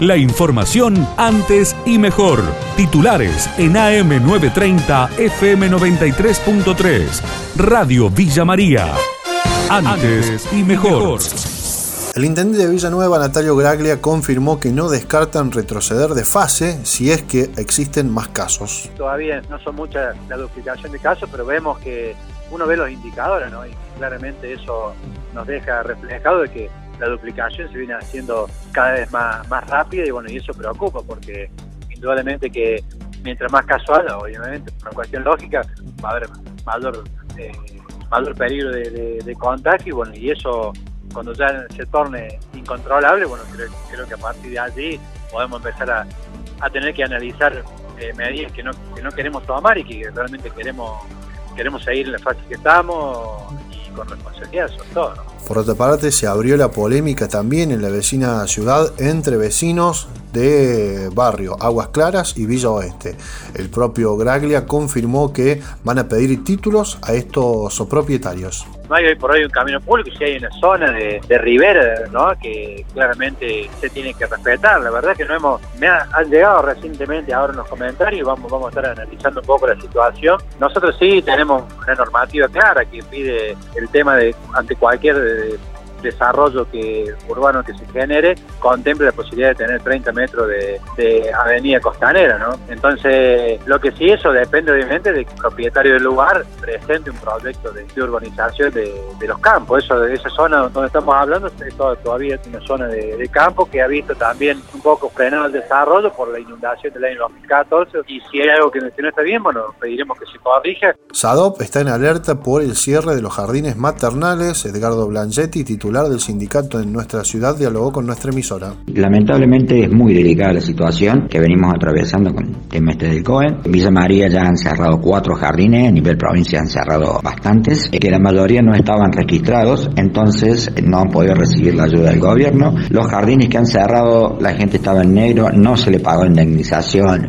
La información antes y mejor. Titulares en AM930 FM93.3. Radio Villa María. Antes y mejor. El intendente de Villanueva, Natalio Graglia, confirmó que no descartan retroceder de fase si es que existen más casos. Todavía no son muchas la duplicación de casos, pero vemos que uno ve los indicadores, ¿no? Y claramente eso nos deja reflejado de que la duplicación se viene haciendo cada vez más, más rápida y bueno, y eso preocupa porque indudablemente que mientras más casual, obviamente, por una cuestión lógica, va a haber mayor, eh, mayor peligro de, contagio y bueno, y eso cuando ya se torne incontrolable, bueno, creo, que a partir de allí podemos empezar a, tener que analizar eh, medidas que no, que no queremos tomar y que realmente queremos queremos seguir en la fase que estamos con responsabilidad sobre todo. Por otra parte, se abrió la polémica también en la vecina ciudad entre vecinos de barrio Aguas Claras y Villa Oeste. El propio Graglia confirmó que van a pedir títulos a estos propietarios. No hay hoy por hoy un camino público, si hay una zona de, ribera, ¿no? que claramente se tiene que respetar. La verdad que no hemos, me han llegado recientemente ahora en los comentarios, vamos, vamos a estar analizando un poco la situación. Nosotros sí tenemos una normativa clara que pide el tema de ante cualquier desarrollo que urbano que se genere contemple la posibilidad de tener 30 metros de, avenida costanera, ¿no? Entonces, lo que sí, eso depende obviamente del propietario del lugar presente un proyecto de, urbanización de, los campos. Eso de esa zona donde estamos hablando es todavía una zona de, campo que ha visto también un poco frenado el desarrollo por la inundación del año 2014 y si hay algo que no está bien, bueno, pediremos que se corrija. SADOP está en alerta por el cierre de los jardines maternales. Edgardo Blanchetti, titular del sindicato en nuestra ciudad dialogó con nuestra emisora. Lamentablemente es muy delicada la situación que venimos atravesando con el tema este del COE. En Villa María ya han cerrado cuatro jardines, a nivel provincia han cerrado bastantes, que la mayoría no estaban registrados, entonces no han podido recibir la ayuda del gobierno. Los jardines que han cerrado, la gente estaba en negro, no se le pagó indemnización.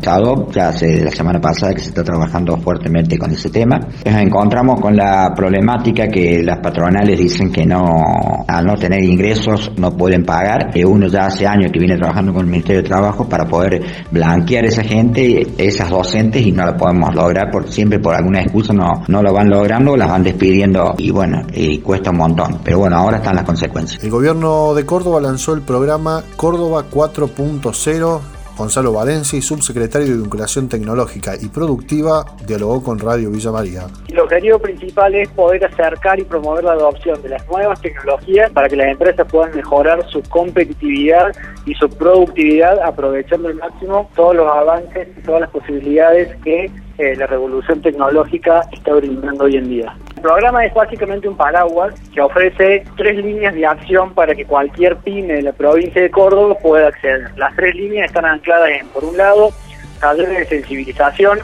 Ya hace la semana pasada que se está trabajando fuertemente con ese tema. Nos encontramos con la problemática que las patronales dicen que no al no tener ingresos no pueden pagar. Uno ya hace años que viene trabajando con el Ministerio de Trabajo para poder blanquear a esa gente, esas docentes, y no lo podemos lograr porque siempre por alguna excusa no, no lo van logrando, las van despidiendo y bueno, y cuesta un montón. Pero bueno, ahora están las consecuencias. El gobierno de Córdoba lanzó el programa Córdoba 4.0 Gonzalo Valencia, subsecretario de Vinculación Tecnológica y Productiva, dialogó con Radio Villa María. El objetivo principal es poder acercar y promover la adopción de las nuevas tecnologías para que las empresas puedan mejorar su competitividad y su productividad aprovechando al máximo todos los avances y todas las posibilidades que eh, la revolución tecnológica está brindando hoy en día. El programa es básicamente un paraguas que ofrece tres líneas de acción para que cualquier pyme de la provincia de Córdoba pueda acceder. Las tres líneas están ancladas en, por un lado, talleres de sensibilización,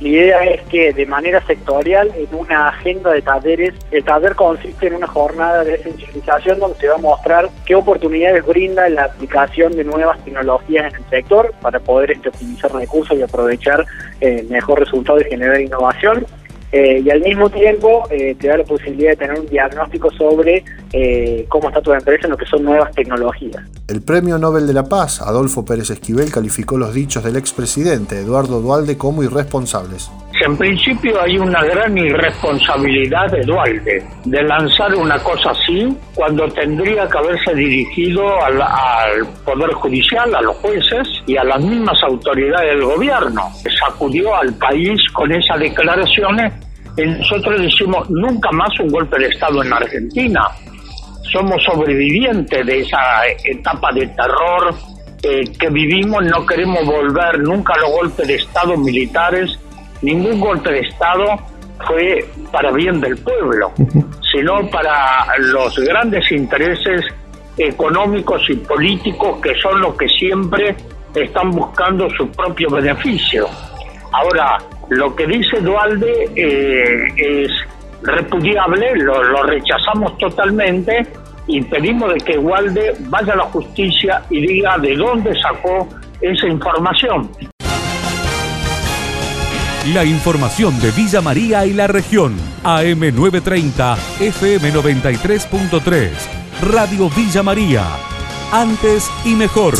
la idea es que de manera sectorial, en una agenda de talleres, el taller consiste en una jornada de sensibilización donde se va a mostrar qué oportunidades brinda la aplicación de nuevas tecnologías en el sector para poder este, optimizar recursos y aprovechar eh, mejor resultado y generar innovación. Eh, y al mismo tiempo eh, te da la posibilidad de tener un diagnóstico sobre eh, cómo está tu empresa en lo que son nuevas tecnologías. El Premio Nobel de la Paz, Adolfo Pérez Esquivel, calificó los dichos del expresidente Eduardo Dualde como irresponsables. En principio hay una gran irresponsabilidad de Dualde de lanzar una cosa así cuando tendría que haberse dirigido al, al, Poder Judicial, a los jueces y a las mismas autoridades del gobierno. Sacudió al país con esas declaraciones nosotros decimos nunca más un golpe de Estado en Argentina. Somos sobrevivientes de esa etapa de terror eh, que vivimos, no queremos volver nunca a los golpes de Estado militares. Ningún golpe de Estado fue para bien del pueblo, sino para los grandes intereses económicos y políticos que son los que siempre están buscando su propio beneficio. Ahora, lo que dice Dualde eh, es repudiable, lo, rechazamos totalmente y pedimos de que Dualde vaya a la justicia y diga de dónde sacó esa información. La información de Villa María y la región. AM930, FM93.3. Radio Villa María. Antes y mejor.